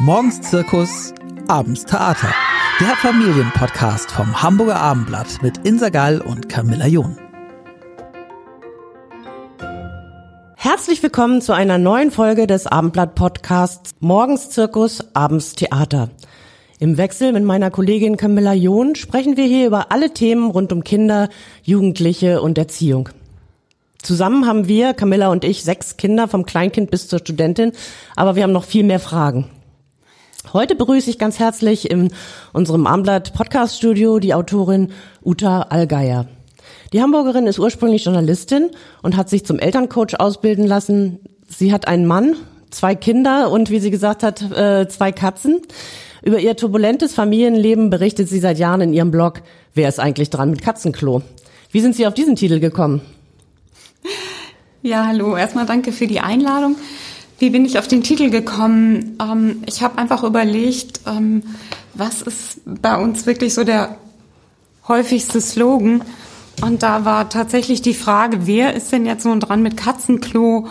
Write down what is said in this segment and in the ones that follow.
Morgens Zirkus, abends Theater. Der Familienpodcast vom Hamburger Abendblatt mit Insa Gall und Camilla John. Herzlich willkommen zu einer neuen Folge des Abendblatt-Podcasts Morgens Zirkus, abends Theater. Im Wechsel mit meiner Kollegin Camilla John sprechen wir hier über alle Themen rund um Kinder, Jugendliche und Erziehung. Zusammen haben wir, Camilla und ich, sechs Kinder vom Kleinkind bis zur Studentin, aber wir haben noch viel mehr Fragen. Heute begrüße ich ganz herzlich in unserem Armblatt Podcast Studio die Autorin Uta Allgeier. Die Hamburgerin ist ursprünglich Journalistin und hat sich zum Elterncoach ausbilden lassen. Sie hat einen Mann, zwei Kinder und wie sie gesagt hat, äh, zwei Katzen. Über ihr turbulentes Familienleben berichtet sie seit Jahren in ihrem Blog Wer ist eigentlich dran mit Katzenklo? Wie sind Sie auf diesen Titel gekommen? Ja, hallo. Erstmal danke für die Einladung. Wie bin ich auf den Titel gekommen? Ähm, ich habe einfach überlegt, ähm, was ist bei uns wirklich so der häufigste Slogan? Und da war tatsächlich die Frage, wer ist denn jetzt nun dran mit Katzenklo?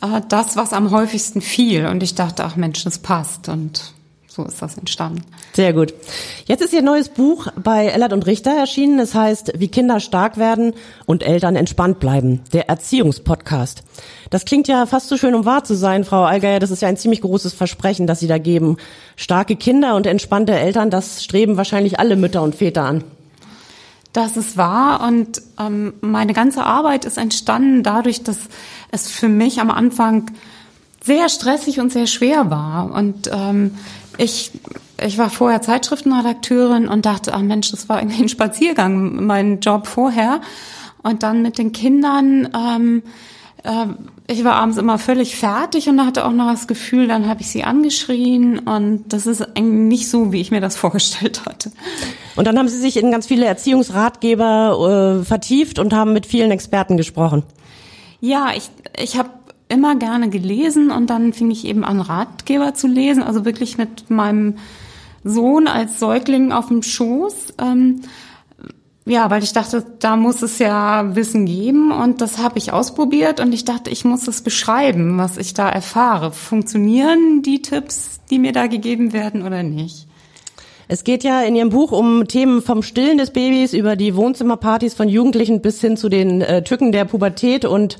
Äh, das, was am häufigsten fiel. Und ich dachte, ach Mensch, das passt. Und so ist das entstanden. Sehr gut. Jetzt ist Ihr neues Buch bei Ellert und Richter erschienen. Es heißt, wie Kinder stark werden und Eltern entspannt bleiben. Der Erziehungspodcast. Das klingt ja fast so schön, um wahr zu sein, Frau Allgeier. Das ist ja ein ziemlich großes Versprechen, das Sie da geben. Starke Kinder und entspannte Eltern, das streben wahrscheinlich alle Mütter und Väter an. Das ist wahr und ähm, meine ganze Arbeit ist entstanden dadurch, dass es für mich am Anfang sehr stressig und sehr schwer war. Und ähm, ich, ich war vorher Zeitschriftenredakteurin und dachte, ach Mensch, das war irgendwie ein Spaziergang, mein Job vorher. Und dann mit den Kindern, ähm, äh, ich war abends immer völlig fertig und hatte auch noch das Gefühl, dann habe ich sie angeschrien und das ist eigentlich nicht so, wie ich mir das vorgestellt hatte. Und dann haben Sie sich in ganz viele Erziehungsratgeber äh, vertieft und haben mit vielen Experten gesprochen. Ja, ich, ich habe immer gerne gelesen und dann fing ich eben an, Ratgeber zu lesen, also wirklich mit meinem Sohn als Säugling auf dem Schoß. Ähm, ja, weil ich dachte, da muss es ja Wissen geben und das habe ich ausprobiert und ich dachte, ich muss es beschreiben, was ich da erfahre. Funktionieren die Tipps, die mir da gegeben werden oder nicht? Es geht ja in Ihrem Buch um Themen vom Stillen des Babys über die Wohnzimmerpartys von Jugendlichen bis hin zu den äh, Tücken der Pubertät und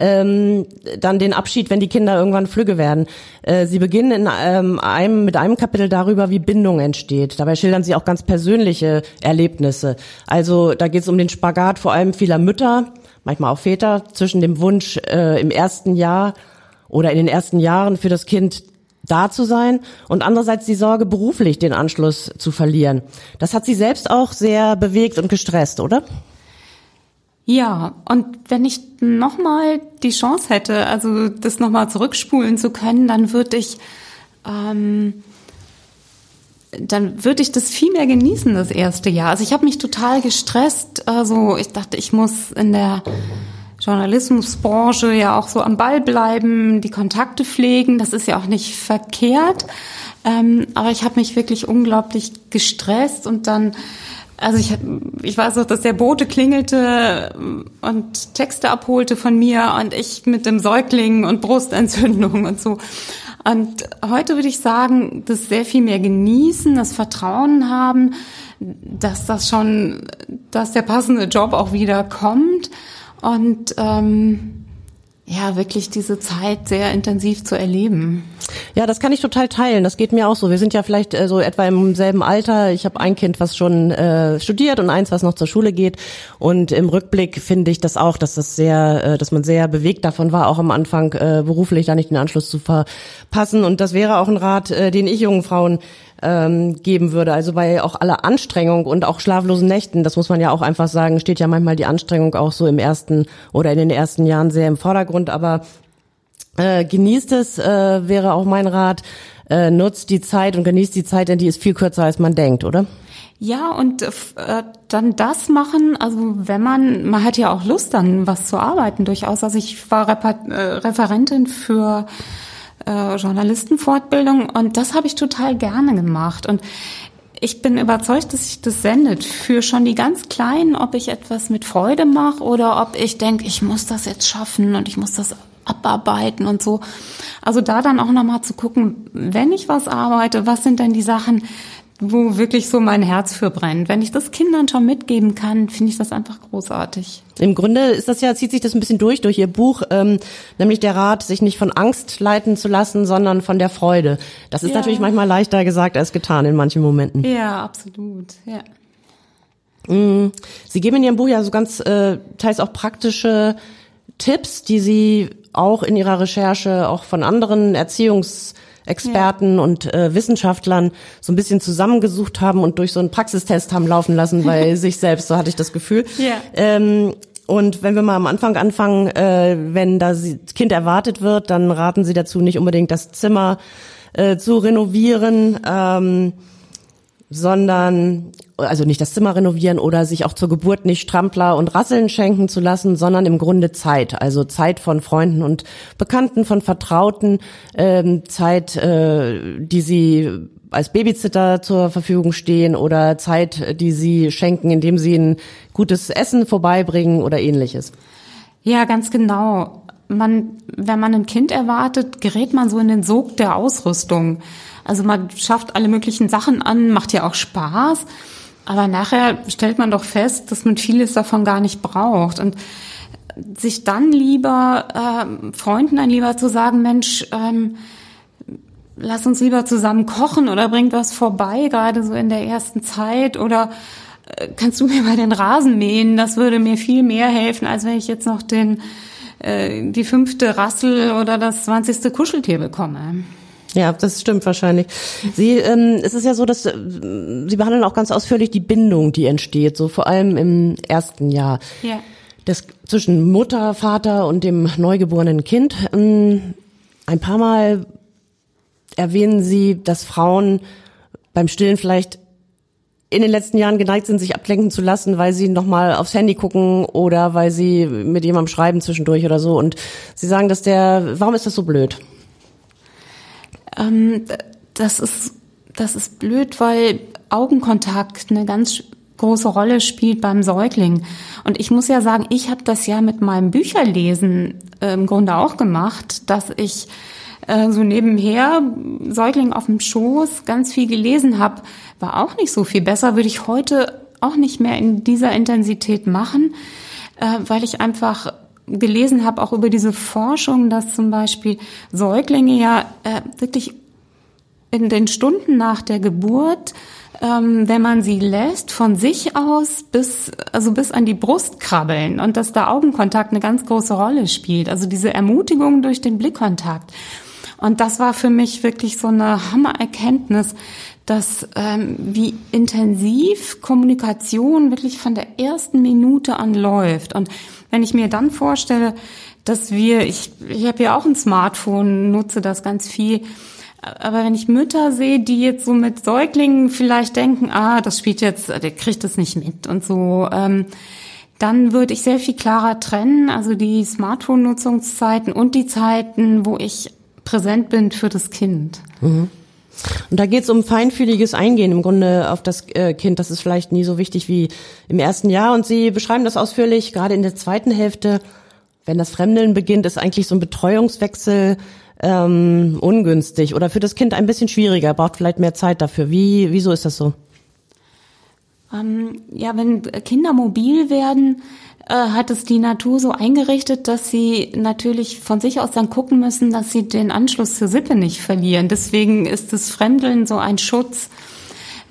ähm, dann den Abschied, wenn die Kinder irgendwann flügge werden. Äh, Sie beginnen in ähm, einem, mit einem Kapitel darüber, wie Bindung entsteht. Dabei schildern Sie auch ganz persönliche Erlebnisse. Also da geht es um den Spagat vor allem vieler Mütter, manchmal auch Väter, zwischen dem Wunsch äh, im ersten Jahr oder in den ersten Jahren für das Kind da zu sein und andererseits die Sorge, beruflich den Anschluss zu verlieren. Das hat Sie selbst auch sehr bewegt und gestresst, oder? Ja, und wenn ich nochmal die Chance hätte, also das nochmal zurückspulen zu können, dann würde ich, ähm, dann würde ich das viel mehr genießen, das erste Jahr. Also ich habe mich total gestresst. Also ich dachte, ich muss in der Journalismusbranche ja auch so am Ball bleiben, die Kontakte pflegen. Das ist ja auch nicht verkehrt. Ähm, aber ich habe mich wirklich unglaublich gestresst und dann, also ich, ich weiß auch, dass der Bote klingelte und Texte abholte von mir und ich mit dem Säugling und Brustentzündung und so. Und heute würde ich sagen, das sehr viel mehr genießen, das Vertrauen haben, dass das schon, dass der passende Job auch wieder kommt und ähm, ja, wirklich diese Zeit sehr intensiv zu erleben. Ja, das kann ich total teilen. Das geht mir auch so. Wir sind ja vielleicht äh, so etwa im selben Alter. Ich habe ein Kind, was schon äh, studiert und eins, was noch zur Schule geht. Und im Rückblick finde ich das auch, dass das sehr, äh, dass man sehr bewegt davon war, auch am Anfang äh, beruflich da nicht den Anschluss zu verpassen. Und das wäre auch ein Rat, äh, den ich jungen Frauen ähm, geben würde. Also bei auch aller Anstrengung und auch schlaflosen Nächten, das muss man ja auch einfach sagen, steht ja manchmal die Anstrengung auch so im ersten oder in den ersten Jahren sehr im Vordergrund. Aber äh, genießt es, äh, wäre auch mein Rat. Äh, nutzt die Zeit und genießt die Zeit, denn die ist viel kürzer, als man denkt, oder? Ja, und äh, dann das machen, also wenn man, man hat ja auch Lust dann was zu arbeiten durchaus. Also ich war Reper äh, Referentin für äh, Journalistenfortbildung und das habe ich total gerne gemacht und ich bin überzeugt, dass sich das sendet für schon die ganz Kleinen, ob ich etwas mit Freude mache oder ob ich denke, ich muss das jetzt schaffen und ich muss das abarbeiten und so. Also da dann auch nochmal zu gucken, wenn ich was arbeite, was sind denn die Sachen, wo wirklich so mein Herz für brennt. Wenn ich das Kindern schon mitgeben kann, finde ich das einfach großartig. Im Grunde ist das ja, zieht sich das ein bisschen durch, durch Ihr Buch, ähm, nämlich der Rat, sich nicht von Angst leiten zu lassen, sondern von der Freude. Das ist ja. natürlich manchmal leichter gesagt als getan in manchen Momenten. Ja, absolut, ja. Mm, Sie geben in Ihrem Buch ja so ganz äh, teils auch praktische Tipps, die Sie auch in Ihrer Recherche auch von anderen Erziehungs Experten ja. und äh, Wissenschaftlern so ein bisschen zusammengesucht haben und durch so einen Praxistest haben laufen lassen bei sich selbst, so hatte ich das Gefühl. Ja. Ähm, und wenn wir mal am Anfang anfangen, äh, wenn das Kind erwartet wird, dann raten Sie dazu, nicht unbedingt das Zimmer äh, zu renovieren, ähm, sondern also nicht das Zimmer renovieren oder sich auch zur Geburt nicht Strampler und Rasseln schenken zu lassen, sondern im Grunde Zeit, also Zeit von Freunden und Bekannten, von Vertrauten, ähm, Zeit, äh, die sie als Babysitter zur Verfügung stehen oder Zeit, die sie schenken, indem sie ein gutes Essen vorbeibringen oder ähnliches. Ja, ganz genau. Man, wenn man ein Kind erwartet, gerät man so in den Sog der Ausrüstung. Also man schafft alle möglichen Sachen an, macht ja auch Spaß. Aber nachher stellt man doch fest, dass man vieles davon gar nicht braucht. Und sich dann lieber, äh, Freunden dann lieber zu sagen, Mensch, ähm, lass uns lieber zusammen kochen oder bringt was vorbei, gerade so in der ersten Zeit oder äh, kannst du mir mal den Rasen mähen? Das würde mir viel mehr helfen, als wenn ich jetzt noch den, äh, die fünfte Rassel oder das zwanzigste Kuscheltier bekomme. Ja, das stimmt wahrscheinlich. Sie, ähm, es ist ja so, dass äh, Sie behandeln auch ganz ausführlich die Bindung, die entsteht, so vor allem im ersten Jahr. Ja. Das zwischen Mutter, Vater und dem neugeborenen Kind. Ähm, ein paar Mal erwähnen Sie, dass Frauen beim Stillen vielleicht in den letzten Jahren geneigt sind, sich ablenken zu lassen, weil sie nochmal aufs Handy gucken oder weil sie mit jemandem schreiben zwischendurch oder so. Und sie sagen, dass der, warum ist das so blöd? Ähm, das ist, das ist blöd, weil Augenkontakt eine ganz große Rolle spielt beim Säugling. Und ich muss ja sagen, ich habe das ja mit meinem Bücherlesen äh, im Grunde auch gemacht, dass ich äh, so nebenher Säugling auf dem Schoß ganz viel gelesen habe. War auch nicht so viel besser, würde ich heute auch nicht mehr in dieser Intensität machen, äh, weil ich einfach gelesen habe, auch über diese Forschung, dass zum Beispiel Säuglinge ja äh, wirklich in den Stunden nach der Geburt, ähm, wenn man sie lässt, von sich aus bis, also bis an die Brust krabbeln und dass da Augenkontakt eine ganz große Rolle spielt. Also diese Ermutigung durch den Blickkontakt. Und das war für mich wirklich so eine Hammererkenntnis, dass ähm, wie intensiv Kommunikation wirklich von der ersten Minute an läuft. Und wenn ich mir dann vorstelle, dass wir, ich, ich habe ja auch ein Smartphone, nutze das ganz viel, aber wenn ich Mütter sehe, die jetzt so mit Säuglingen vielleicht denken, ah, das spielt jetzt, der kriegt das nicht mit und so, ähm, dann würde ich sehr viel klarer trennen, also die Smartphone-Nutzungszeiten und die Zeiten, wo ich präsent bin für das Kind. Mhm. Und da geht es um feinfühliges Eingehen im Grunde auf das äh, Kind. Das ist vielleicht nie so wichtig wie im ersten Jahr. Und Sie beschreiben das ausführlich, gerade in der zweiten Hälfte, wenn das Fremdeln beginnt, ist eigentlich so ein Betreuungswechsel ähm, ungünstig oder für das Kind ein bisschen schwieriger, braucht vielleicht mehr Zeit dafür. Wie, wieso ist das so? Ähm, ja, wenn Kinder mobil werden, äh, hat es die Natur so eingerichtet, dass sie natürlich von sich aus dann gucken müssen, dass sie den Anschluss zur Sippe nicht verlieren. Deswegen ist das Fremdeln so ein Schutz,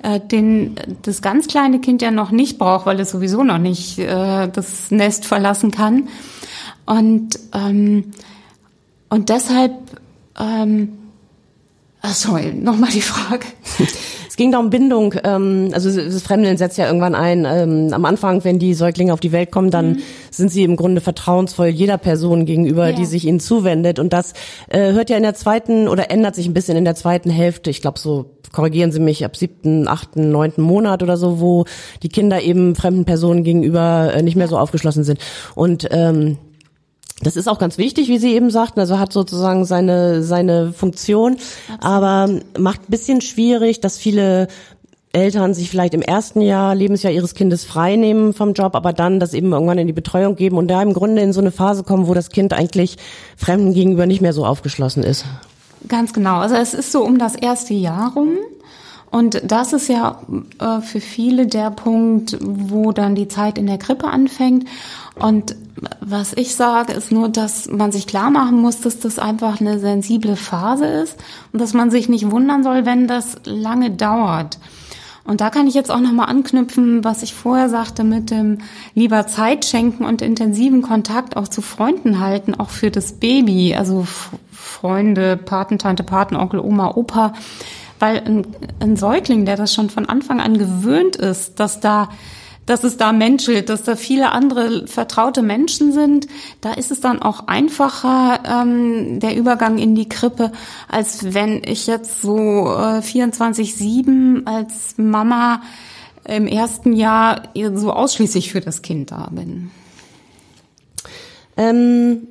äh, den das ganz kleine Kind ja noch nicht braucht, weil es sowieso noch nicht äh, das Nest verlassen kann. Und ähm, und deshalb, ähm, sorry, nochmal die Frage. Es ging da um Bindung. Ähm, also das Fremdeln setzt ja irgendwann ein. Ähm, am Anfang, wenn die Säuglinge auf die Welt kommen, dann mhm. sind sie im Grunde vertrauensvoll jeder Person gegenüber, ja. die sich ihnen zuwendet. Und das äh, hört ja in der zweiten oder ändert sich ein bisschen in der zweiten Hälfte. Ich glaube so korrigieren Sie mich, ab siebten, achten, neunten Monat oder so, wo die Kinder eben fremden Personen gegenüber äh, nicht mehr so aufgeschlossen sind. Und ähm, das ist auch ganz wichtig, wie Sie eben sagten, also hat sozusagen seine, seine Funktion, Absolut. aber macht ein bisschen schwierig, dass viele Eltern sich vielleicht im ersten Jahr, Lebensjahr ihres Kindes frei nehmen vom Job, aber dann das eben irgendwann in die Betreuung geben und da im Grunde in so eine Phase kommen, wo das Kind eigentlich Fremden gegenüber nicht mehr so aufgeschlossen ist. Ganz genau. Also es ist so um das erste Jahr rum. Und das ist ja äh, für viele der Punkt, wo dann die Zeit in der Krippe anfängt. Und was ich sage, ist nur, dass man sich klar machen muss, dass das einfach eine sensible Phase ist und dass man sich nicht wundern soll, wenn das lange dauert. Und da kann ich jetzt auch nochmal anknüpfen, was ich vorher sagte mit dem lieber Zeit schenken und intensiven Kontakt auch zu Freunden halten, auch für das Baby, also Freunde, Patentante, Patenonkel, Oma, Opa, weil ein, ein Säugling, der das schon von Anfang an gewöhnt ist, dass da dass es da menschelt, dass da viele andere vertraute Menschen sind. Da ist es dann auch einfacher, ähm, der Übergang in die Krippe, als wenn ich jetzt so äh, 24-7 als Mama im ersten Jahr so ausschließlich für das Kind da bin. Ähm,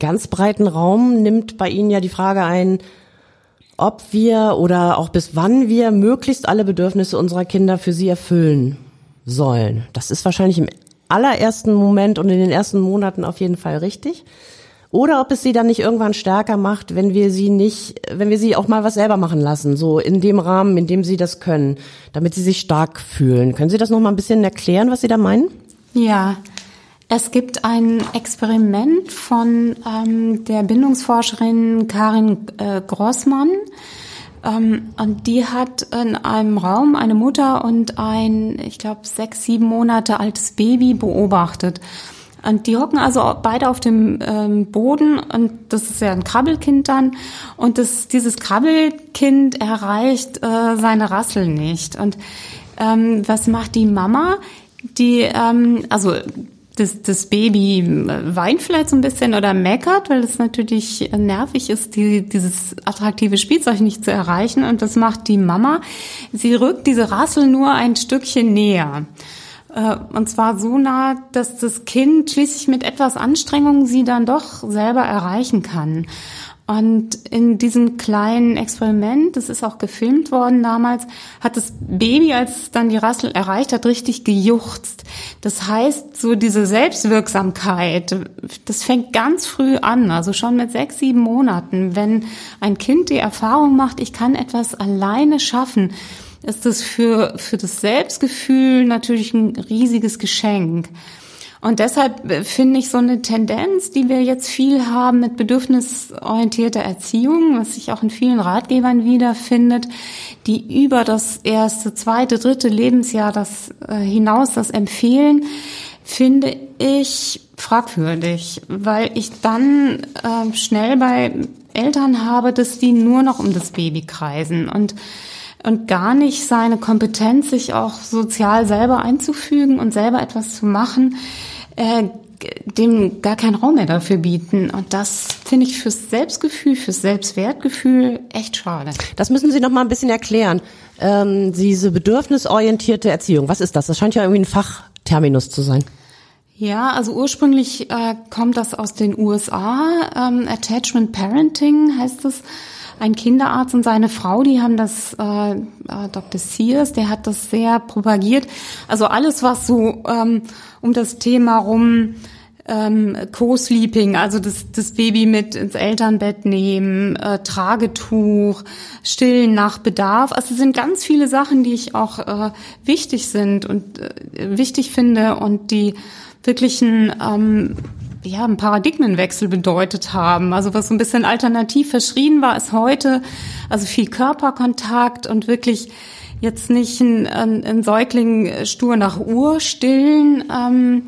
ganz breiten Raum nimmt bei Ihnen ja die Frage ein, ob wir oder auch bis wann wir möglichst alle Bedürfnisse unserer Kinder für sie erfüllen sollen. Das ist wahrscheinlich im allerersten Moment und in den ersten Monaten auf jeden Fall richtig. Oder ob es sie dann nicht irgendwann stärker macht, wenn wir sie nicht, wenn wir sie auch mal was selber machen lassen, so in dem Rahmen, in dem sie das können, damit sie sich stark fühlen. Können Sie das noch mal ein bisschen erklären, was Sie da meinen? Ja, es gibt ein Experiment von ähm, der Bindungsforscherin Karin äh, Grossmann. Ähm, und die hat in einem Raum eine Mutter und ein, ich glaube, sechs, sieben Monate altes Baby beobachtet. Und die hocken also beide auf dem ähm, Boden und das ist ja ein Krabbelkind dann. Und das, dieses Krabbelkind erreicht äh, seine Rassel nicht. Und ähm, was macht die Mama? Die, ähm, also das, das Baby weint vielleicht so ein bisschen oder meckert, weil es natürlich nervig ist, die, dieses attraktive Spielzeug nicht zu erreichen. Und das macht die Mama. Sie rückt diese Rassel nur ein Stückchen näher. Äh, und zwar so nah, dass das Kind schließlich mit etwas Anstrengung sie dann doch selber erreichen kann. Und in diesem kleinen Experiment, das ist auch gefilmt worden damals, hat das Baby, als es dann die Rassel erreicht hat, richtig gejuchzt. Das heißt, so diese Selbstwirksamkeit, das fängt ganz früh an, also schon mit sechs, sieben Monaten. Wenn ein Kind die Erfahrung macht, ich kann etwas alleine schaffen, ist das für, für das Selbstgefühl natürlich ein riesiges Geschenk. Und deshalb äh, finde ich so eine Tendenz, die wir jetzt viel haben mit bedürfnisorientierter Erziehung, was sich auch in vielen Ratgebern wiederfindet, die über das erste, zweite, dritte Lebensjahr das äh, hinaus das empfehlen, finde ich fragwürdig, weil ich dann äh, schnell bei Eltern habe, dass die nur noch um das Baby kreisen und und gar nicht seine Kompetenz, sich auch sozial selber einzufügen und selber etwas zu machen, äh, dem gar keinen Raum mehr dafür bieten. Und das finde ich fürs Selbstgefühl, fürs Selbstwertgefühl echt schade. Das müssen Sie noch mal ein bisschen erklären. Ähm, diese bedürfnisorientierte Erziehung, was ist das? Das scheint ja irgendwie ein Fachterminus zu sein. Ja, also ursprünglich äh, kommt das aus den USA. Ähm, Attachment Parenting heißt es ein Kinderarzt und seine Frau, die haben das, äh, äh Dr. Sears, der hat das sehr propagiert. Also alles, was so ähm, um das Thema rum ähm, Co-Sleeping, also das, das Baby mit ins Elternbett nehmen, äh, Tragetuch, Stillen nach Bedarf. Also es sind ganz viele Sachen, die ich auch äh, wichtig sind und äh, wichtig finde und die wirklichen ähm, ja, einen Paradigmenwechsel bedeutet haben. Also was so ein bisschen alternativ verschrien war, ist heute also viel Körperkontakt und wirklich jetzt nicht ein, ein, ein Säugling stur nach Uhr stillen, ähm,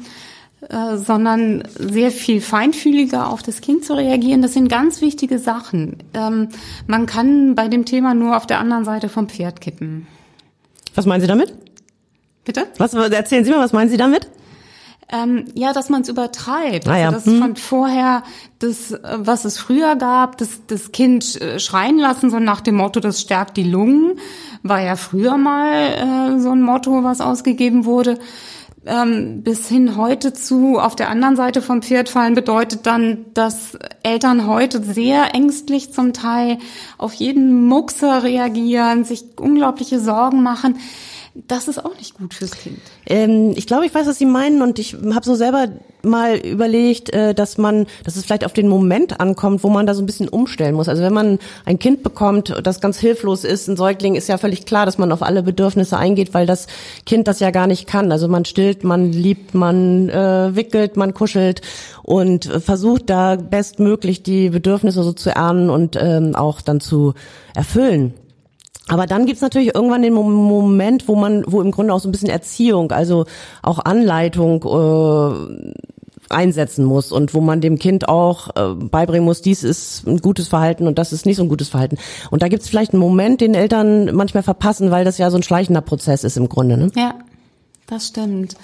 äh, sondern sehr viel feinfühliger auf das Kind zu reagieren. Das sind ganz wichtige Sachen. Ähm, man kann bei dem Thema nur auf der anderen Seite vom Pferd kippen. Was meinen Sie damit? Bitte? Was erzählen Sie mal, was meinen Sie damit? Ähm, ja, dass man es übertreibt. Ah, ja. Also das hm. von vorher, das, was es früher gab, das, das Kind äh, schreien lassen, so nach dem Motto, das stärkt die Lungen, war ja früher mal äh, so ein Motto, was ausgegeben wurde. ähm, bis hin heute zu auf der anderen Seite vom Pferd fallen bedeutet dann, dass Eltern heute sehr ängstlich zum Teil auf jeden Muxer reagieren, sich unglaubliche Sorgen machen das ist auch nicht gut fürs Kind. Ähm, ich glaube, ich weiß, was Sie meinen und ich habe so selber mal überlegt, äh, dass man, dass es vielleicht auf den Moment ankommt, wo man da so ein bisschen umstellen muss. Also wenn man ein Kind bekommt, das ganz hilflos ist, ein Säugling, ist ja völlig klar, dass man auf alle Bedürfnisse eingeht, weil das Kind das ja gar nicht kann. Also man stillt, man liebt, man äh, wickelt, man kuschelt und versucht da bestmöglich die Bedürfnisse so zu ernen und ähm, auch dann zu erfüllen. Aber dann gibt's natürlich irgendwann den Moment, wo man, wo im Grunde auch so ein bisschen Erziehung, also auch Anleitung äh, einsetzen muss und wo man dem Kind auch äh, beibringen muss, dies ist ein gutes Verhalten und das ist nicht so ein gutes Verhalten. Und da gibt's vielleicht einen Moment, den Eltern manchmal verpassen, weil das ja so ein schleichender Prozess ist im Grunde. Ne? Ja, das stimmt.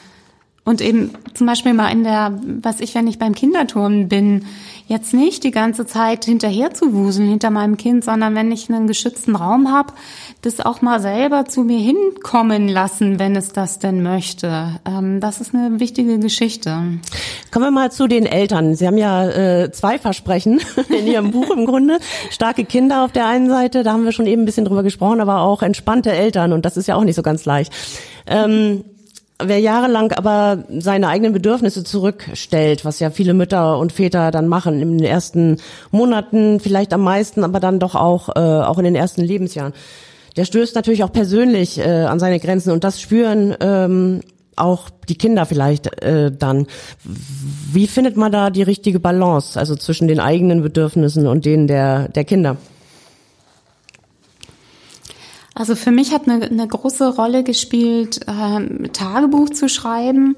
Und eben zum Beispiel mal in der, was ich, wenn ich beim Kinderturnen bin, jetzt nicht die ganze Zeit hinterher zu wuseln hinter meinem Kind, sondern wenn ich einen geschützten Raum habe, das auch mal selber zu mir hinkommen lassen, wenn es das denn möchte. Ähm, das ist eine wichtige Geschichte. Kommen wir mal zu den Eltern. Sie haben ja äh, zwei Versprechen in Ihrem Buch im Grunde. Starke Kinder auf der einen Seite, da haben wir schon eben ein bisschen drüber gesprochen, aber auch entspannte Eltern und das ist ja auch nicht so ganz leicht. Ähm, Wer jahrelang aber seine eigenen Bedürfnisse zurückstellt, was ja viele Mütter und Väter dann machen in den ersten Monaten, vielleicht am meisten, aber dann doch auch äh, auch in den ersten Lebensjahren, der stößt natürlich auch persönlich äh, an seine Grenzen und das spüren ähm, auch die Kinder vielleicht äh, dann. Wie findet man da die richtige Balance, also zwischen den eigenen Bedürfnissen und denen der der Kinder? Also für mich hat eine, eine große Rolle gespielt, ähm, Tagebuch zu schreiben,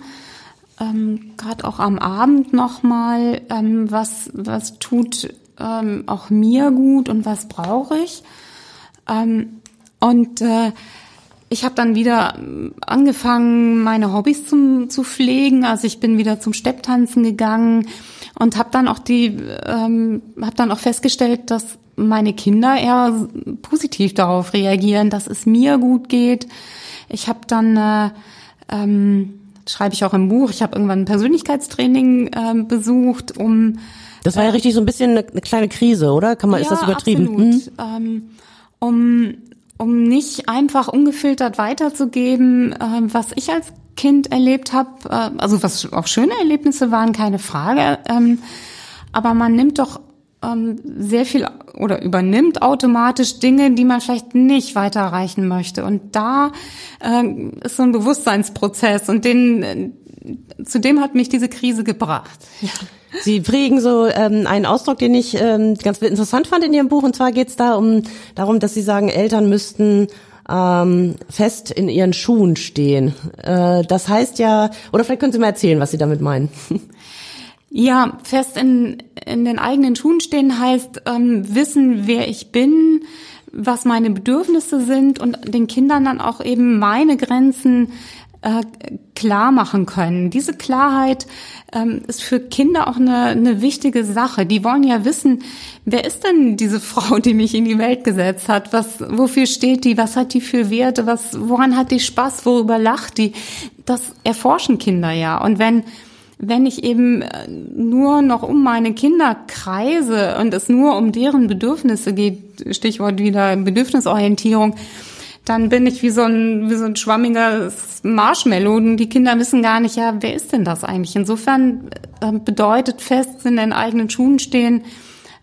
ähm, gerade auch am Abend nochmal, ähm, was, was tut ähm, auch mir gut und was brauche ich. Ähm, und äh, ich habe dann wieder angefangen, meine Hobbys zum, zu pflegen. Also ich bin wieder zum Stepptanzen gegangen und habe dann auch die, ähm, habe dann auch festgestellt, dass meine Kinder eher positiv darauf reagieren, dass es mir gut geht. Ich habe dann, äh, ähm, schreibe ich auch im Buch, ich habe irgendwann ein Persönlichkeitstraining äh, besucht, um das war ja richtig so ein bisschen eine, eine kleine Krise, oder? Kann man, ja, ist das übertrieben? Absolut. Hm? Ähm, um, um nicht einfach ungefiltert weiterzugeben, äh, was ich als Kind erlebt habe, äh, also was auch schöne Erlebnisse waren, keine Frage. Ähm, aber man nimmt doch ähm, sehr viel oder übernimmt automatisch Dinge, die man vielleicht nicht weiterreichen möchte. Und da äh, ist so ein Bewusstseinsprozess und den, äh, zu dem hat mich diese Krise gebracht. Ja. Sie prägen so ähm, einen Ausdruck, den ich ähm, ganz interessant fand in Ihrem Buch. Und zwar geht es da um darum, dass Sie sagen, Eltern müssten ähm, fest in ihren Schuhen stehen. Äh, das heißt ja, oder vielleicht können Sie mal erzählen, was Sie damit meinen. Ja, fest in, in den eigenen Schuhen stehen heißt ähm, wissen, wer ich bin, was meine Bedürfnisse sind und den Kindern dann auch eben meine Grenzen äh, klar machen können. Diese Klarheit ähm, ist für Kinder auch eine, eine wichtige Sache. Die wollen ja wissen, wer ist denn diese Frau, die mich in die Welt gesetzt hat? Was, wofür steht die? Was hat die für Werte? Was, woran hat die Spaß? Worüber lacht die? Das erforschen Kinder ja. Und wenn wenn ich eben äh, nur noch um meine Kinder kreise und es nur um deren Bedürfnisse geht, Stichwort wieder Bedürfnisorientierung, dann bin ich wie so ein, wie so ein schwammiger Marshmallow und die Kinder wissen gar nicht, ja, wer ist denn das eigentlich? Insofern äh, bedeutet fest in den eigenen Schuhen stehen,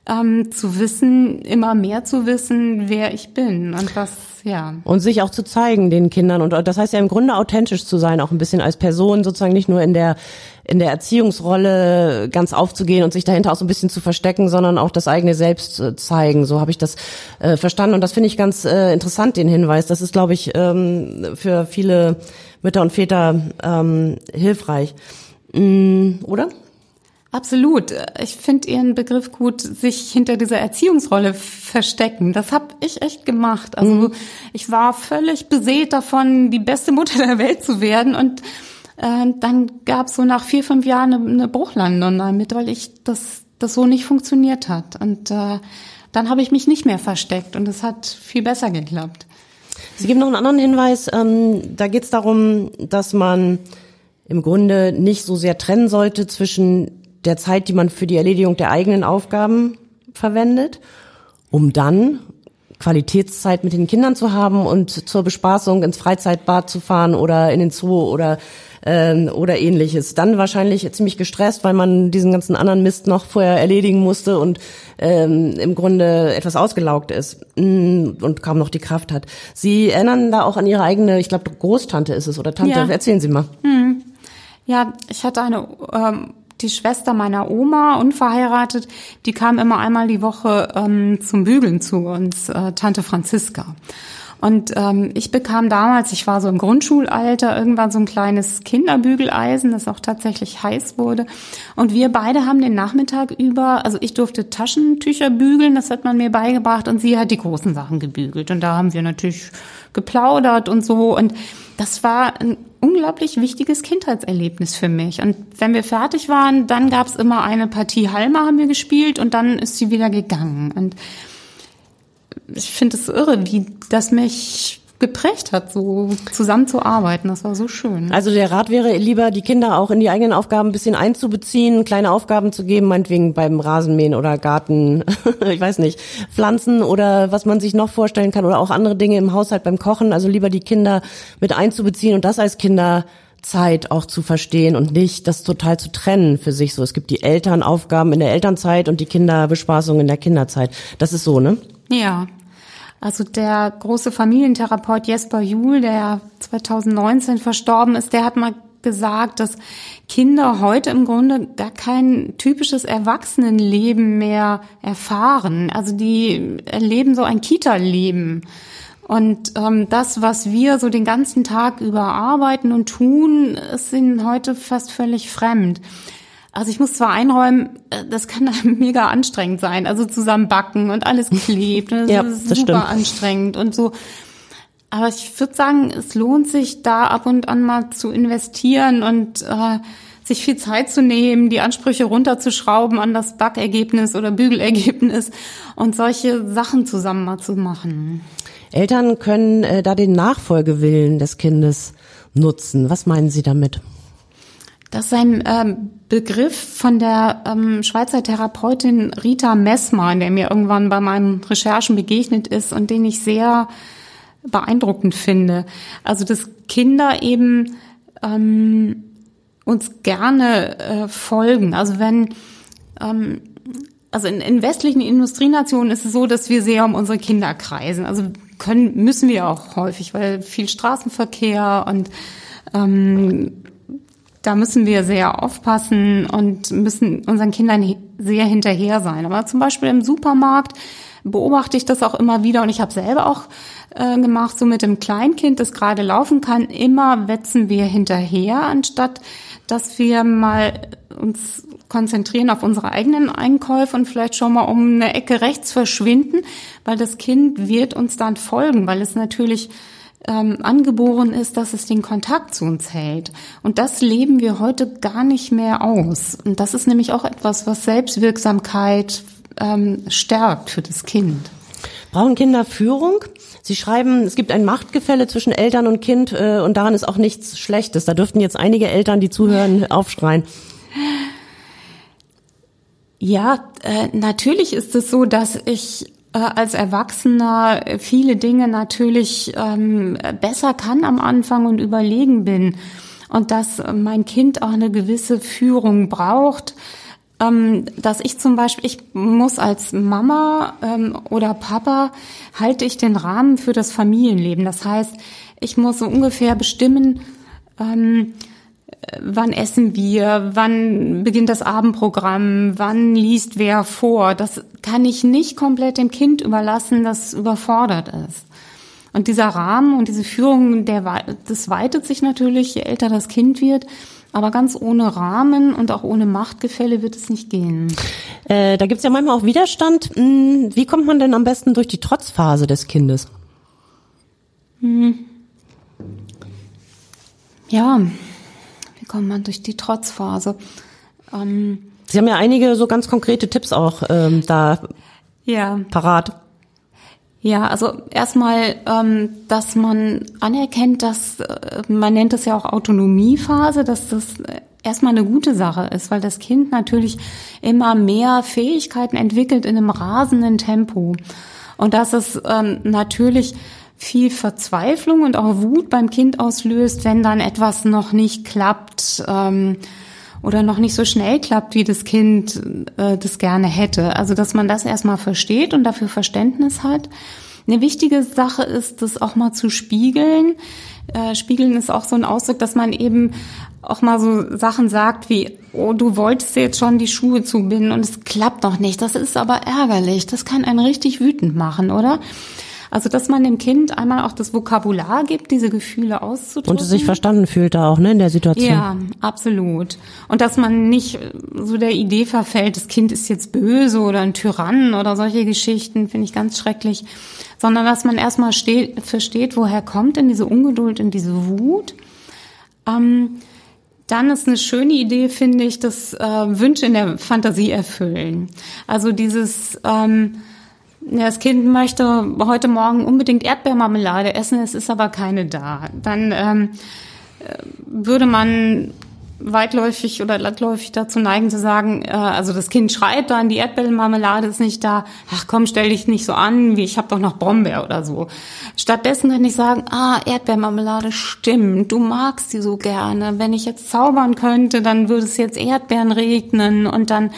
ähm, zu wissen, immer mehr zu wissen, wer ich bin und was, ja. Und sich auch zu zeigen den Kindern und das heißt ja im Grunde authentisch zu sein, auch ein bisschen als Person sozusagen nicht nur in der in der Erziehungsrolle ganz aufzugehen und sich dahinter auch so ein bisschen zu verstecken, sondern auch das eigene Selbst äh, zeigen. So habe ich das äh, verstanden und das finde ich ganz äh, interessant, den Hinweis. Das ist, glaube ich, ähm, für viele Mütter und Väter ähm, hilfreich. Mm, oder? Absolut. Ich finde Ihren Begriff gut, sich hinter dieser Erziehungsrolle verstecken. Das habe ich echt gemacht. Also mhm. ich war völlig beseelt davon, die beste Mutter der Welt zu werden. Und äh, dann gab es so nach vier, fünf Jahren eine, eine Bruchlandung damit, weil ich das, das so nicht funktioniert hat. Und äh, dann habe ich mich nicht mehr versteckt und es hat viel besser geklappt. Sie geben noch einen anderen Hinweis. Ähm, da geht es darum, dass man im Grunde nicht so sehr trennen sollte zwischen der Zeit, die man für die Erledigung der eigenen Aufgaben verwendet, um dann Qualitätszeit mit den Kindern zu haben und zur Bespaßung ins Freizeitbad zu fahren oder in den Zoo oder ähm, oder ähnliches. Dann wahrscheinlich ziemlich gestresst, weil man diesen ganzen anderen Mist noch vorher erledigen musste und ähm, im Grunde etwas ausgelaugt ist mm, und kaum noch die Kraft hat. Sie erinnern da auch an Ihre eigene, ich glaube Großtante ist es oder Tante. Ja. Erzählen Sie mal. Hm. Ja, ich hatte eine ähm, die Schwester meiner Oma, unverheiratet, die kam immer einmal die Woche ähm, zum Bügeln zu uns, äh, Tante Franziska. Und ähm, ich bekam damals, ich war so im Grundschulalter, irgendwann so ein kleines Kinderbügeleisen, das auch tatsächlich heiß wurde. Und wir beide haben den Nachmittag über, also ich durfte Taschentücher bügeln, das hat man mir beigebracht, und sie hat die großen Sachen gebügelt. Und da haben wir natürlich geplaudert und so. Und das war ein unglaublich wichtiges Kindheitserlebnis für mich. Und wenn wir fertig waren, dann gab's immer eine Partie Halma haben wir gespielt und dann ist sie wieder gegangen. Und ich finde es irre, wie das mich geprägt hat, so zusammenzuarbeiten. Das war so schön. Also der Rat wäre lieber, die Kinder auch in die eigenen Aufgaben ein bisschen einzubeziehen, kleine Aufgaben zu geben, meinetwegen beim Rasenmähen oder Garten, ich weiß nicht, Pflanzen oder was man sich noch vorstellen kann oder auch andere Dinge im Haushalt beim Kochen. Also lieber die Kinder mit einzubeziehen und das als Kinder Zeit auch zu verstehen und nicht das total zu trennen für sich so. Es gibt die Elternaufgaben in der Elternzeit und die Kinderbespaßung in der Kinderzeit. Das ist so, ne? Ja. Also der große Familientherapeut Jesper Juhl, der 2019 verstorben ist, der hat mal gesagt, dass Kinder heute im Grunde gar kein typisches Erwachsenenleben mehr erfahren. Also die erleben so ein Kita-Leben. Und ähm, das, was wir so den ganzen Tag über arbeiten und tun, ist ihnen heute fast völlig fremd. Also ich muss zwar einräumen, äh, das kann mega anstrengend sein. Also zusammen backen und alles klebt. Das ja, ist das super stimmt. anstrengend und so. Aber ich würde sagen, es lohnt sich da ab und an mal zu investieren und äh, sich viel Zeit zu nehmen, die Ansprüche runterzuschrauben an das Backergebnis oder Bügelergebnis und solche Sachen zusammen mal zu machen. Eltern können äh, da den Nachfolgewillen des Kindes nutzen. Was meinen Sie damit? Das ist ein ähm, Begriff von der ähm, Schweizer Therapeutin Rita Messmer, der mir irgendwann bei meinen Recherchen begegnet ist und den ich sehr beeindruckend finde. Also dass Kinder eben ähm, uns gerne äh, folgen. Also wenn ähm, also in, in westlichen Industrienationen ist es so, dass wir sehr um unsere Kinder kreisen. Also können müssen wir auch häufig, weil viel Straßenverkehr und ähm, da müssen wir sehr aufpassen und müssen unseren Kindern sehr hinterher sein. Aber zum Beispiel im Supermarkt beobachte ich das auch immer wieder und ich habe selber auch äh, gemacht, so mit dem Kleinkind, das gerade laufen kann, immer wetzen wir hinterher, anstatt dass wir mal uns konzentrieren auf unsere eigenen Einkäufe und vielleicht schon mal um eine Ecke rechts verschwinden, weil das Kind wird uns dann folgen, weil es natürlich ähm, angeboren ist, dass es den Kontakt zu uns hält. Und das leben wir heute gar nicht mehr aus. Und das ist nämlich auch etwas, was Selbstwirksamkeit ähm, stärkt für das Kind. Brauchen Kinder Führung? Sie schreiben, es gibt ein Machtgefälle zwischen Eltern und Kind äh, und daran ist auch nichts Schlechtes. Da dürften jetzt einige Eltern, die zuhören, aufschreien. Ja, äh, natürlich ist es so, dass ich äh, als Erwachsener viele Dinge natürlich ähm, besser kann am Anfang und überlegen bin und dass mein Kind auch eine gewisse Führung braucht. Ähm, dass ich zum Beispiel, ich muss als Mama ähm, oder Papa halte ich den Rahmen für das Familienleben. Das heißt, ich muss so ungefähr bestimmen, ähm, wann essen wir, wann beginnt das Abendprogramm, wann liest wer vor. Das kann ich nicht komplett dem Kind überlassen, das überfordert ist. Und dieser Rahmen und diese Führung, der, das weitet sich natürlich, je älter das Kind wird. Aber ganz ohne Rahmen und auch ohne Machtgefälle wird es nicht gehen. Äh, da gibt's ja manchmal auch Widerstand. Hm, wie kommt man denn am besten durch die Trotzphase des Kindes? Hm. Ja, kommt man durch die Trotzphase. Ähm, Sie haben ja einige so ganz konkrete Tipps auch ähm, da ja. parat. Ja, also erstmal, ähm, dass man anerkennt, dass äh, man nennt es ja auch Autonomiephase, dass das erstmal eine gute Sache ist, weil das Kind natürlich immer mehr Fähigkeiten entwickelt in einem rasenden Tempo. Und dass es ähm, natürlich viel Verzweiflung und auch Wut beim Kind auslöst, wenn dann etwas noch nicht klappt ähm, oder noch nicht so schnell klappt, wie das Kind äh, das gerne hätte. Also dass man das erstmal versteht und dafür Verständnis hat. Eine wichtige Sache ist, das auch mal zu spiegeln. Äh, spiegeln ist auch so ein Ausdruck, dass man eben auch mal so Sachen sagt wie, oh, du wolltest jetzt schon die Schuhe zubinden und es klappt noch nicht. Das ist aber ärgerlich. Das kann einen richtig wütend machen, oder? Also, dass man dem Kind einmal auch das Vokabular gibt, diese Gefühle auszudrücken. Und es sich verstanden fühlt da auch, ne, in der Situation. Ja, absolut. Und dass man nicht so der Idee verfällt, das Kind ist jetzt böse oder ein Tyrann oder solche Geschichten, finde ich ganz schrecklich. Sondern dass man erstmal steht, versteht, woher kommt denn diese Ungeduld und diese Wut. Ähm, dann ist eine schöne Idee, finde ich, das äh, Wünsche in der Fantasie erfüllen. Also dieses, ähm, ja, das Kind möchte heute Morgen unbedingt Erdbeermarmelade essen, es ist aber keine da. Dann ähm, äh, würde man weitläufig oder landläufig dazu neigen zu sagen, äh, also das Kind schreit dann, die Erdbeermarmelade ist nicht da, ach komm, stell dich nicht so an, wie ich habe doch noch Brombeer oder so. Stattdessen kann ich sagen, ah, Erdbeermarmelade stimmt, du magst sie so gerne. Wenn ich jetzt zaubern könnte, dann würde es jetzt Erdbeeren regnen und dann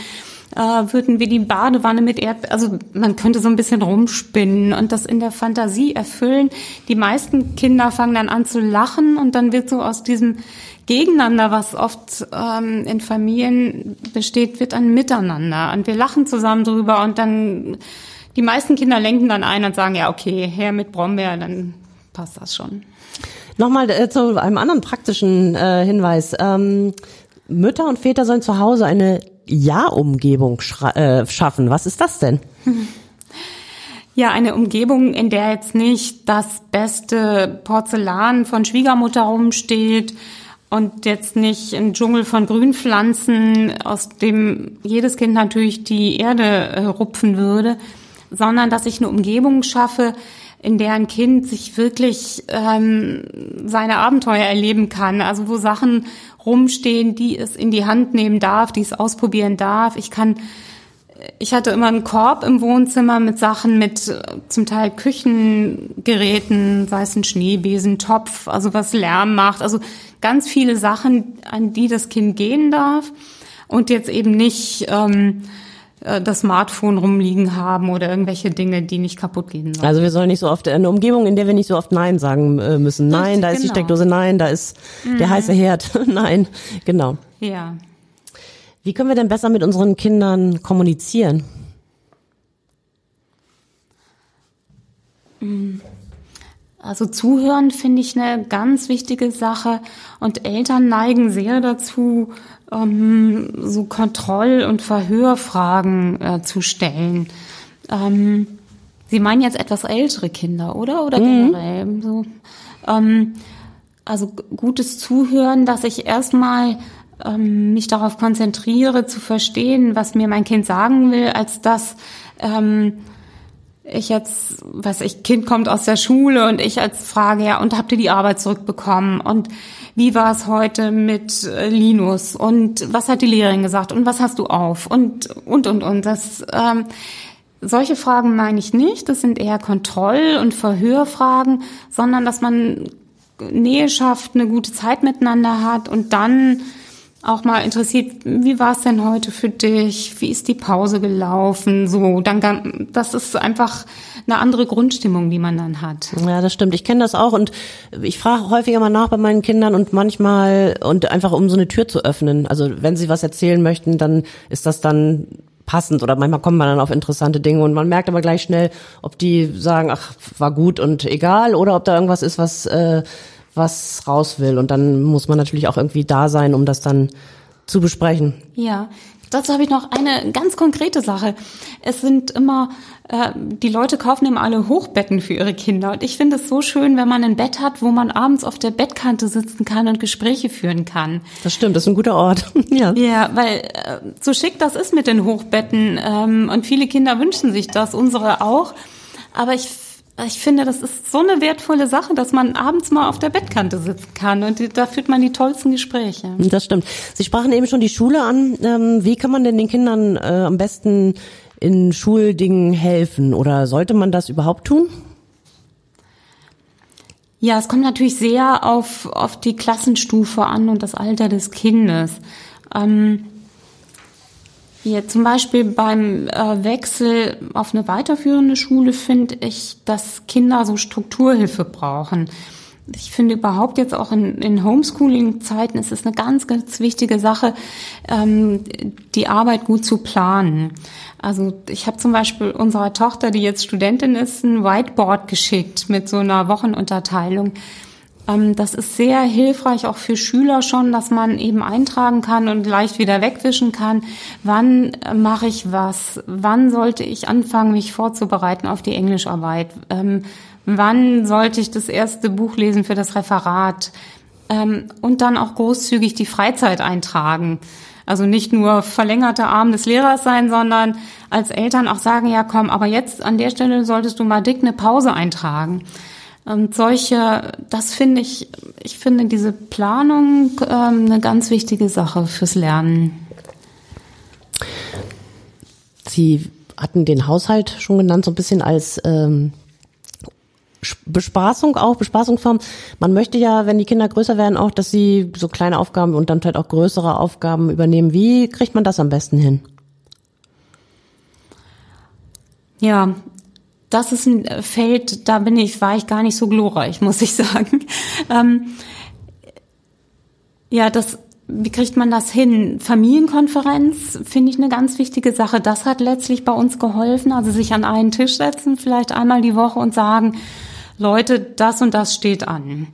äh, würden wir die Badewanne mit Erdbeeren, also man könnte so ein bisschen rumspinnen und das in der Fantasie erfüllen. Die meisten Kinder fangen dann an zu lachen und dann wird so aus diesem Gegeneinander, was oft ähm, in Familien besteht, wird ein Miteinander. Und wir lachen zusammen drüber und dann die meisten Kinder lenken dann ein und sagen, ja, okay, her mit Brombeer, dann passt das schon. Nochmal äh, zu einem anderen praktischen äh, Hinweis. Ähm, Mütter und Väter sollen zu Hause eine Ja-Umgebung äh, schaffen. Was ist das denn? Ja, eine Umgebung, in der jetzt nicht das beste Porzellan von Schwiegermutter rumsteht, und jetzt nicht ein Dschungel von Grünpflanzen, aus dem jedes Kind natürlich die Erde äh, rupfen würde, sondern dass ich eine Umgebung schaffe, in der ein Kind sich wirklich ähm, seine Abenteuer erleben kann. Also wo Sachen rumstehen, die es in die Hand nehmen darf, die es ausprobieren darf. Ich kann ich hatte immer einen Korb im Wohnzimmer mit Sachen, mit äh, zum Teil Küchengeräten, sei es ein Schneebesen, Topf, also was Lärm macht, also ganz viele Sachen, an die das Kind gehen darf und jetzt eben nicht ähm, äh, das Smartphone rumliegen haben oder irgendwelche Dinge, die nicht kaputt gehen sollen. Also wir sollen nicht so oft eine Umgebung, in der wir nicht so oft Nein sagen äh, müssen. Nein, da ist die genau. Steckdose, nein, da ist mhm. der heiße Herd, nein, genau. Ja. Wie können wir denn besser mit unseren Kindern kommunizieren? Also zuhören finde ich eine ganz wichtige Sache und Eltern neigen sehr dazu, ähm, so Kontroll- und Verhörfragen äh, zu stellen. Ähm, Sie meinen jetzt etwas ältere Kinder, oder? Oder mhm. generell so? Ähm, also gutes Zuhören, dass ich erstmal ähm, mich darauf konzentriere, zu verstehen, was mir mein Kind sagen will, als dass ähm, ich jetzt, was ich, Kind kommt aus der Schule und ich als Frage, ja, und habt ihr die Arbeit zurückbekommen? Und wie war es heute mit äh, Linus? Und was hat die Lehrerin gesagt? Und was hast du auf? Und, und, und, und. Das, ähm, solche Fragen meine ich nicht. Das sind eher Kontroll- und Verhörfragen, sondern dass man Nähe schafft, eine gute Zeit miteinander hat und dann auch mal interessiert, wie war es denn heute für dich? Wie ist die Pause gelaufen? So, dann das ist einfach eine andere Grundstimmung, die man dann hat. Ja, das stimmt. Ich kenne das auch und ich frage häufiger mal nach bei meinen Kindern und manchmal und einfach um so eine Tür zu öffnen. Also wenn sie was erzählen möchten, dann ist das dann passend oder manchmal kommt man dann auf interessante Dinge und man merkt aber gleich schnell, ob die sagen, ach, war gut und egal oder ob da irgendwas ist, was äh, was raus will. Und dann muss man natürlich auch irgendwie da sein, um das dann zu besprechen. Ja, dazu habe ich noch eine ganz konkrete Sache. Es sind immer, äh, die Leute kaufen immer alle Hochbetten für ihre Kinder. Und ich finde es so schön, wenn man ein Bett hat, wo man abends auf der Bettkante sitzen kann und Gespräche führen kann. Das stimmt, das ist ein guter Ort. ja. ja, weil äh, so schick das ist mit den Hochbetten. Ähm, und viele Kinder wünschen sich das, unsere auch. Aber ich ich finde, das ist so eine wertvolle Sache, dass man abends mal auf der Bettkante sitzen kann und da führt man die tollsten Gespräche. Das stimmt. Sie sprachen eben schon die Schule an. Ähm, wie kann man denn den Kindern äh, am besten in Schuldingen helfen oder sollte man das überhaupt tun? Ja, es kommt natürlich sehr auf, auf die Klassenstufe an und das Alter des Kindes. Ähm, ja, zum Beispiel beim äh, Wechsel auf eine weiterführende Schule finde ich, dass Kinder so Strukturhilfe brauchen. Ich finde überhaupt jetzt auch in, in Homeschooling-Zeiten ist es eine ganz, ganz wichtige Sache, ähm, die Arbeit gut zu planen. Also ich habe zum Beispiel unserer Tochter, die jetzt Studentin ist, ein Whiteboard geschickt mit so einer Wochenunterteilung. Ähm, das ist sehr hilfreich auch für Schüler schon, dass man eben eintragen kann und leicht wieder wegwischen kann. Wann mache ich was? Wann sollte ich anfangen, mich vorzubereiten auf die Englischarbeit? Ähm, wann sollte ich das erste Buch lesen für das Referat? Ähm, und dann auch großzügig die Freizeit eintragen. Also nicht nur verlängerter Arm des Lehrers sein, sondern als Eltern auch sagen, ja komm, aber jetzt an der Stelle solltest du mal dick eine Pause eintragen. Und solche, das finde ich, ich finde diese Planung ähm, eine ganz wichtige Sache fürs Lernen. Sie hatten den Haushalt schon genannt, so ein bisschen als ähm, Bespaßung auch, Bespaßungsform. Man möchte ja, wenn die Kinder größer werden, auch, dass sie so kleine Aufgaben und dann halt auch größere Aufgaben übernehmen. Wie kriegt man das am besten hin? Ja, das ist ein Feld, da bin ich, war ich gar nicht so glorreich, muss ich sagen. Ähm, ja, das, wie kriegt man das hin? Familienkonferenz finde ich eine ganz wichtige Sache. Das hat letztlich bei uns geholfen. Also sich an einen Tisch setzen, vielleicht einmal die Woche und sagen, Leute, das und das steht an.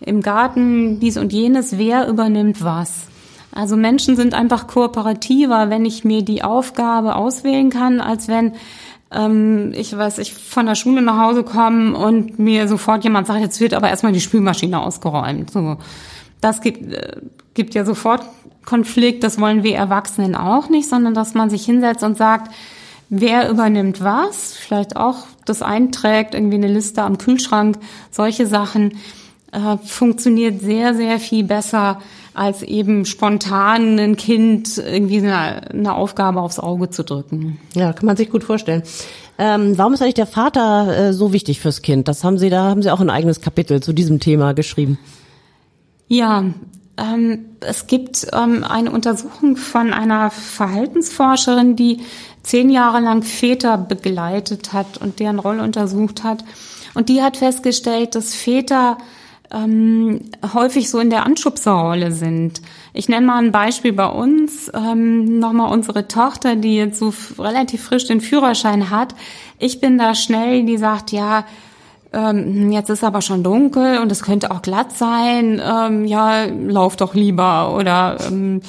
Im Garten dies und jenes, wer übernimmt was? Also Menschen sind einfach kooperativer, wenn ich mir die Aufgabe auswählen kann, als wenn ähm, ich weiß, ich von der Schule nach Hause komme und mir sofort jemand sagt, jetzt wird aber erstmal die Spülmaschine ausgeräumt. So, das gibt, äh, gibt ja sofort Konflikt, das wollen wir Erwachsenen auch nicht, sondern dass man sich hinsetzt und sagt, wer übernimmt was, vielleicht auch das einträgt, irgendwie eine Liste am Kühlschrank, solche Sachen, äh, funktioniert sehr, sehr viel besser, als eben spontan ein Kind irgendwie eine, eine Aufgabe aufs Auge zu drücken. Ja, kann man sich gut vorstellen. Ähm, warum ist eigentlich der Vater äh, so wichtig fürs Kind? Das haben Sie, da haben Sie auch ein eigenes Kapitel zu diesem Thema geschrieben. Ja, ähm, es gibt ähm, eine Untersuchung von einer Verhaltensforscherin, die zehn Jahre lang Väter begleitet hat und deren Rolle untersucht hat. Und die hat festgestellt, dass Väter ähm, häufig so in der Anschubserrolle sind. Ich nenne mal ein Beispiel bei uns, ähm, nochmal unsere Tochter, die jetzt so relativ frisch den Führerschein hat. Ich bin da schnell, die sagt, ja, ähm, jetzt ist aber schon dunkel und es könnte auch glatt sein, ähm, ja, lauf doch lieber oder ähm,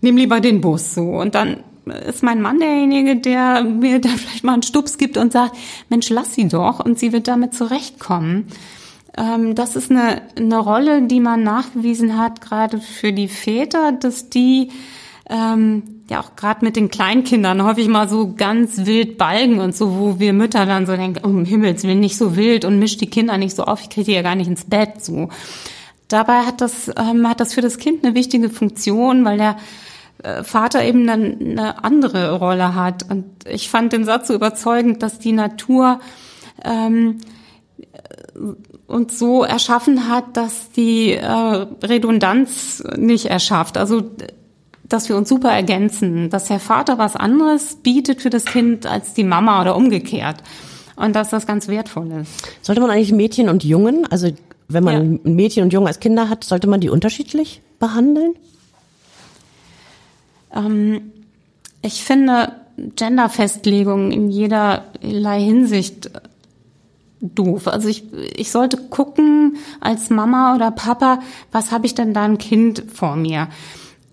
nimm lieber den Bus so. Und dann ist mein Mann derjenige, der mir da vielleicht mal einen Stups gibt und sagt, Mensch, lass sie doch und sie wird damit zurechtkommen. Ähm, das ist eine, eine Rolle, die man nachgewiesen hat, gerade für die Väter, dass die ähm, ja auch gerade mit den Kleinkindern häufig mal so ganz wild balgen und so, wo wir Mütter dann so denken, um Himmels Willen nicht so wild und mischt die Kinder nicht so auf, ich kriege die ja gar nicht ins Bett so. Dabei hat das, ähm, hat das für das Kind eine wichtige Funktion, weil der äh, Vater eben eine, eine andere Rolle hat. Und ich fand den Satz so überzeugend, dass die Natur ähm, uns so erschaffen hat, dass die äh, Redundanz nicht erschafft. Also dass wir uns super ergänzen, dass der Vater was anderes bietet für das Kind als die Mama oder umgekehrt. Und dass das ganz wertvoll ist. Sollte man eigentlich Mädchen und Jungen, also wenn man ja. Mädchen und Jungen als Kinder hat, sollte man die unterschiedlich behandeln? Ähm, ich finde Genderfestlegungen in jederlei Hinsicht doof. Also ich, ich sollte gucken als Mama oder Papa, was habe ich denn da ein Kind vor mir?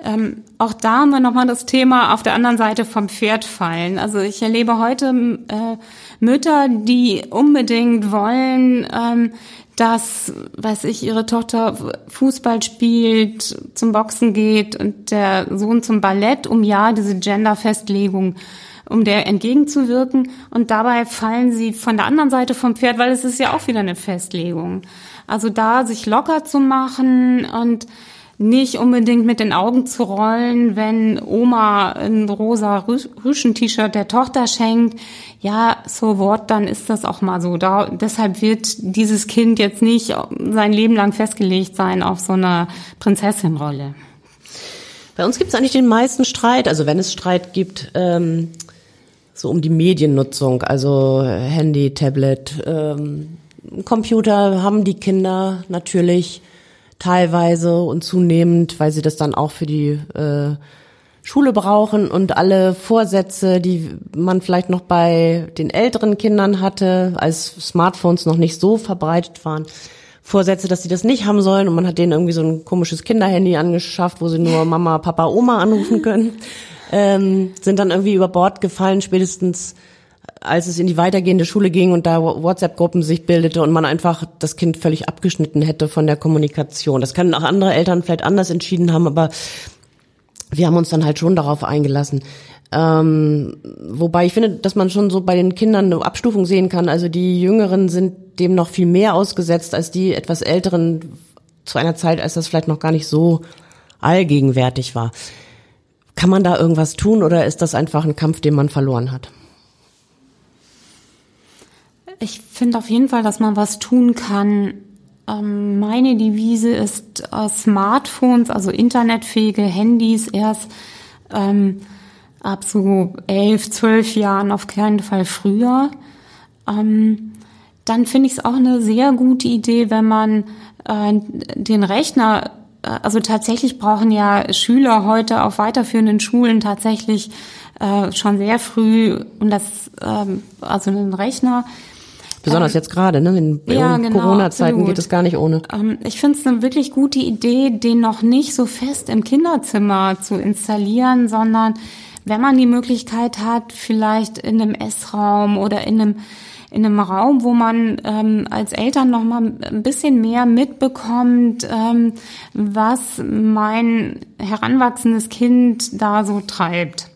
Ähm, auch da haben wir nochmal das Thema auf der anderen Seite vom Pferd fallen. Also ich erlebe heute äh, Mütter, die unbedingt wollen, ähm, dass, weiß ich, ihre Tochter Fußball spielt, zum Boxen geht und der Sohn zum Ballett, um ja diese Genderfestlegung um der entgegenzuwirken. Und dabei fallen sie von der anderen Seite vom Pferd, weil es ist ja auch wieder eine Festlegung. Also da sich locker zu machen und nicht unbedingt mit den Augen zu rollen, wenn Oma ein rosa Rüschen-T-Shirt der Tochter schenkt. Ja, so what, dann ist das auch mal so. Da, deshalb wird dieses Kind jetzt nicht sein Leben lang festgelegt sein auf so einer Prinzessinrolle. Bei uns gibt es eigentlich den meisten Streit, also wenn es Streit gibt, ähm, so um die Mediennutzung, also Handy, Tablet, ähm, Computer haben die Kinder natürlich teilweise und zunehmend, weil sie das dann auch für die äh, Schule brauchen und alle Vorsätze, die man vielleicht noch bei den älteren Kindern hatte, als Smartphones noch nicht so verbreitet waren, Vorsätze, dass sie das nicht haben sollen und man hat denen irgendwie so ein komisches Kinderhandy angeschafft, wo sie nur Mama, Papa, Oma anrufen können, ähm, sind dann irgendwie über Bord gefallen, spätestens als es in die weitergehende Schule ging und da WhatsApp-Gruppen sich bildete und man einfach das Kind völlig abgeschnitten hätte von der Kommunikation. Das können auch andere Eltern vielleicht anders entschieden haben, aber wir haben uns dann halt schon darauf eingelassen. Ähm, wobei ich finde, dass man schon so bei den Kindern eine Abstufung sehen kann. Also die Jüngeren sind dem noch viel mehr ausgesetzt als die etwas Älteren zu einer Zeit, als das vielleicht noch gar nicht so allgegenwärtig war. Kann man da irgendwas tun oder ist das einfach ein Kampf, den man verloren hat? Ich finde auf jeden Fall, dass man was tun kann. Ähm, meine Devise ist äh, Smartphones, also internetfähige Handys erst ähm, ab so elf, zwölf Jahren auf keinen Fall früher. Ähm, dann finde ich es auch eine sehr gute Idee, wenn man äh, den Rechner, also tatsächlich brauchen ja Schüler heute auf weiterführenden Schulen tatsächlich äh, schon sehr früh und das ähm, also einen Rechner Besonders ähm, jetzt gerade, ne? In, ja, genau, Corona-Zeiten geht es gar nicht ohne. Ähm, ich finde es eine wirklich gute Idee, den noch nicht so fest im Kinderzimmer zu installieren, sondern wenn man die Möglichkeit hat, vielleicht in einem Essraum oder in einem in einem Raum, wo man ähm, als Eltern noch mal ein bisschen mehr mitbekommt, ähm, was mein heranwachsendes Kind da so treibt.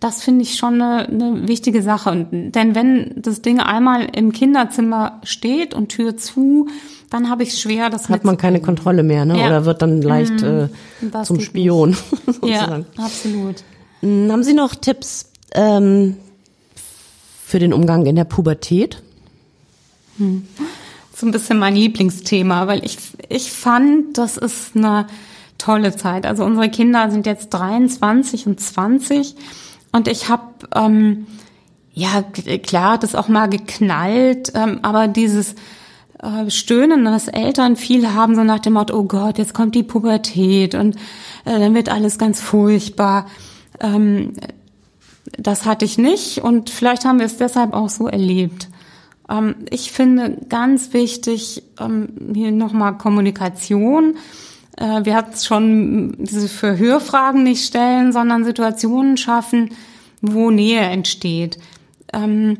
Das finde ich schon eine, eine wichtige Sache. Denn wenn das Ding einmal im Kinderzimmer steht und Tür zu, dann habe ich schwer, das hat man keine Kontrolle mehr, ne? Ja. Oder wird dann leicht mhm. äh, zum Spion. ja, absolut. Hm, haben Sie noch Tipps ähm, für den Umgang in der Pubertät? Hm. So ein bisschen mein Lieblingsthema, weil ich ich fand, das ist eine tolle Zeit. Also unsere Kinder sind jetzt 23 und 20 und ich habe, ähm, ja, klar, das auch mal geknallt, ähm, aber dieses äh, Stöhnen, dass Eltern viel haben, so nach dem Motto, oh Gott, jetzt kommt die Pubertät und äh, dann wird alles ganz furchtbar. Ähm, das hatte ich nicht und vielleicht haben wir es deshalb auch so erlebt. Ähm, ich finde ganz wichtig ähm, hier nochmal Kommunikation. Äh, wir hatten schon diese Verhörfragen nicht stellen, sondern Situationen schaffen, wo Nähe entsteht. Ähm,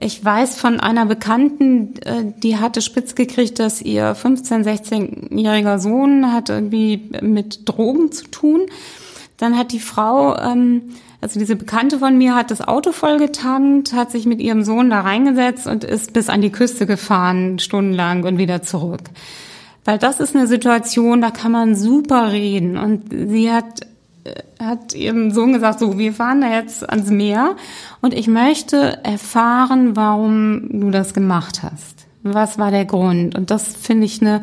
ich weiß von einer Bekannten, äh, die hatte spitz gekriegt, dass ihr 15-, 16-jähriger Sohn hat irgendwie mit Drogen zu tun. Dann hat die Frau, ähm, also diese Bekannte von mir, hat das Auto vollgetankt, hat sich mit ihrem Sohn da reingesetzt und ist bis an die Küste gefahren, stundenlang und wieder zurück. Weil das ist eine Situation, da kann man super reden. Und sie hat äh, hat ihrem Sohn gesagt, so, wir fahren da jetzt ans Meer und ich möchte erfahren, warum du das gemacht hast. Was war der Grund? Und das finde ich eine,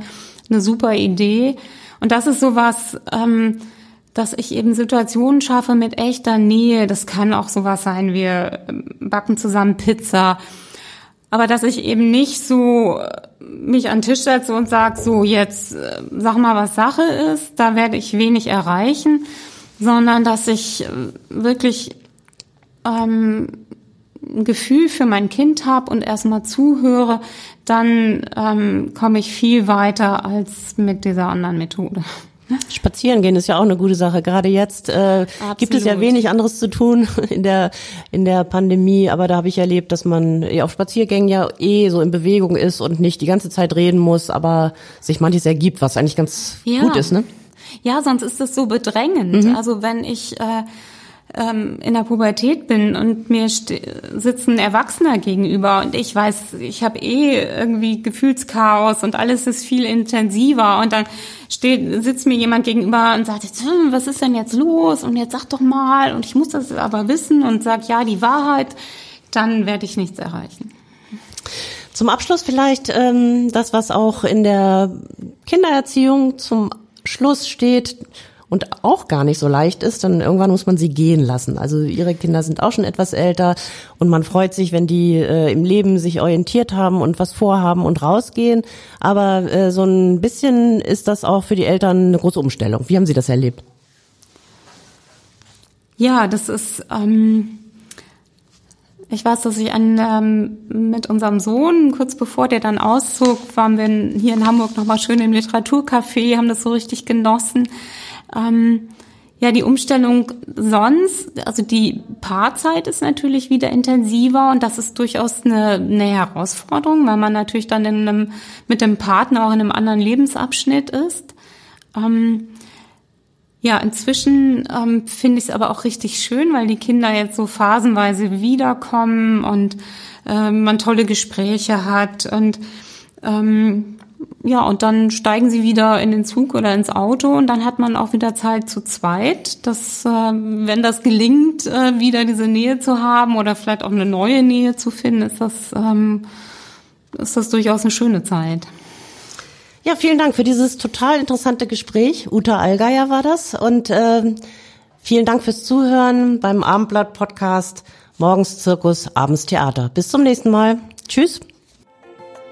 eine super Idee. Und das ist sowas, ähm, dass ich eben Situationen schaffe mit echter Nähe. Das kann auch sowas sein, wir backen zusammen Pizza aber dass ich eben nicht so äh, mich an den Tisch setze und sage, so jetzt äh, sag mal, was Sache ist, da werde ich wenig erreichen, sondern dass ich äh, wirklich ähm, ein Gefühl für mein Kind habe und erstmal zuhöre, dann ähm, komme ich viel weiter als mit dieser anderen Methode. Spazieren gehen ist ja auch eine gute Sache. Gerade jetzt äh, gibt es ja wenig anderes zu tun in der in der Pandemie, aber da habe ich erlebt, dass man eh auf Spaziergängen ja eh so in Bewegung ist und nicht die ganze Zeit reden muss, aber sich manches ergibt, was eigentlich ganz ja. gut ist, ne? Ja, sonst ist es so bedrängend. Mhm. Also wenn ich äh, ähm, in der Pubertät bin und mir sitzt ein Erwachsener gegenüber und ich weiß, ich habe eh irgendwie Gefühlschaos und alles ist viel intensiver und dann steht, sitzt mir jemand gegenüber und sagt, hm, was ist denn jetzt los und jetzt sag doch mal und ich muss das aber wissen und sag ja die Wahrheit, dann werde ich nichts erreichen. Zum Abschluss vielleicht ähm, das, was auch in der Kindererziehung zum Schluss steht und auch gar nicht so leicht ist, dann irgendwann muss man sie gehen lassen. Also ihre Kinder sind auch schon etwas älter und man freut sich, wenn die äh, im Leben sich orientiert haben und was vorhaben und rausgehen. Aber äh, so ein bisschen ist das auch für die Eltern eine große Umstellung. Wie haben Sie das erlebt? Ja, das ist. Ähm ich weiß, dass ich an, ähm, mit unserem Sohn, kurz bevor der dann auszog, waren wir hier in Hamburg nochmal schön im Literaturcafé, haben das so richtig genossen. Ähm, ja, die Umstellung sonst, also die Paarzeit ist natürlich wieder intensiver und das ist durchaus eine, eine Herausforderung, weil man natürlich dann in einem, mit dem Partner auch in einem anderen Lebensabschnitt ist. Ähm, ja, inzwischen ähm, finde ich es aber auch richtig schön, weil die Kinder jetzt so phasenweise wiederkommen und äh, man tolle Gespräche hat und ähm, ja, und dann steigen sie wieder in den Zug oder ins Auto und dann hat man auch wieder Zeit zu zweit. Das, äh, wenn das gelingt, äh, wieder diese Nähe zu haben oder vielleicht auch eine neue Nähe zu finden, ist das, ähm, ist das durchaus eine schöne Zeit. Ja, vielen Dank für dieses total interessante Gespräch. Uta Allgeier war das und äh, vielen Dank fürs Zuhören beim Abendblatt Podcast Morgens Zirkus, Abends Theater. Bis zum nächsten Mal. Tschüss.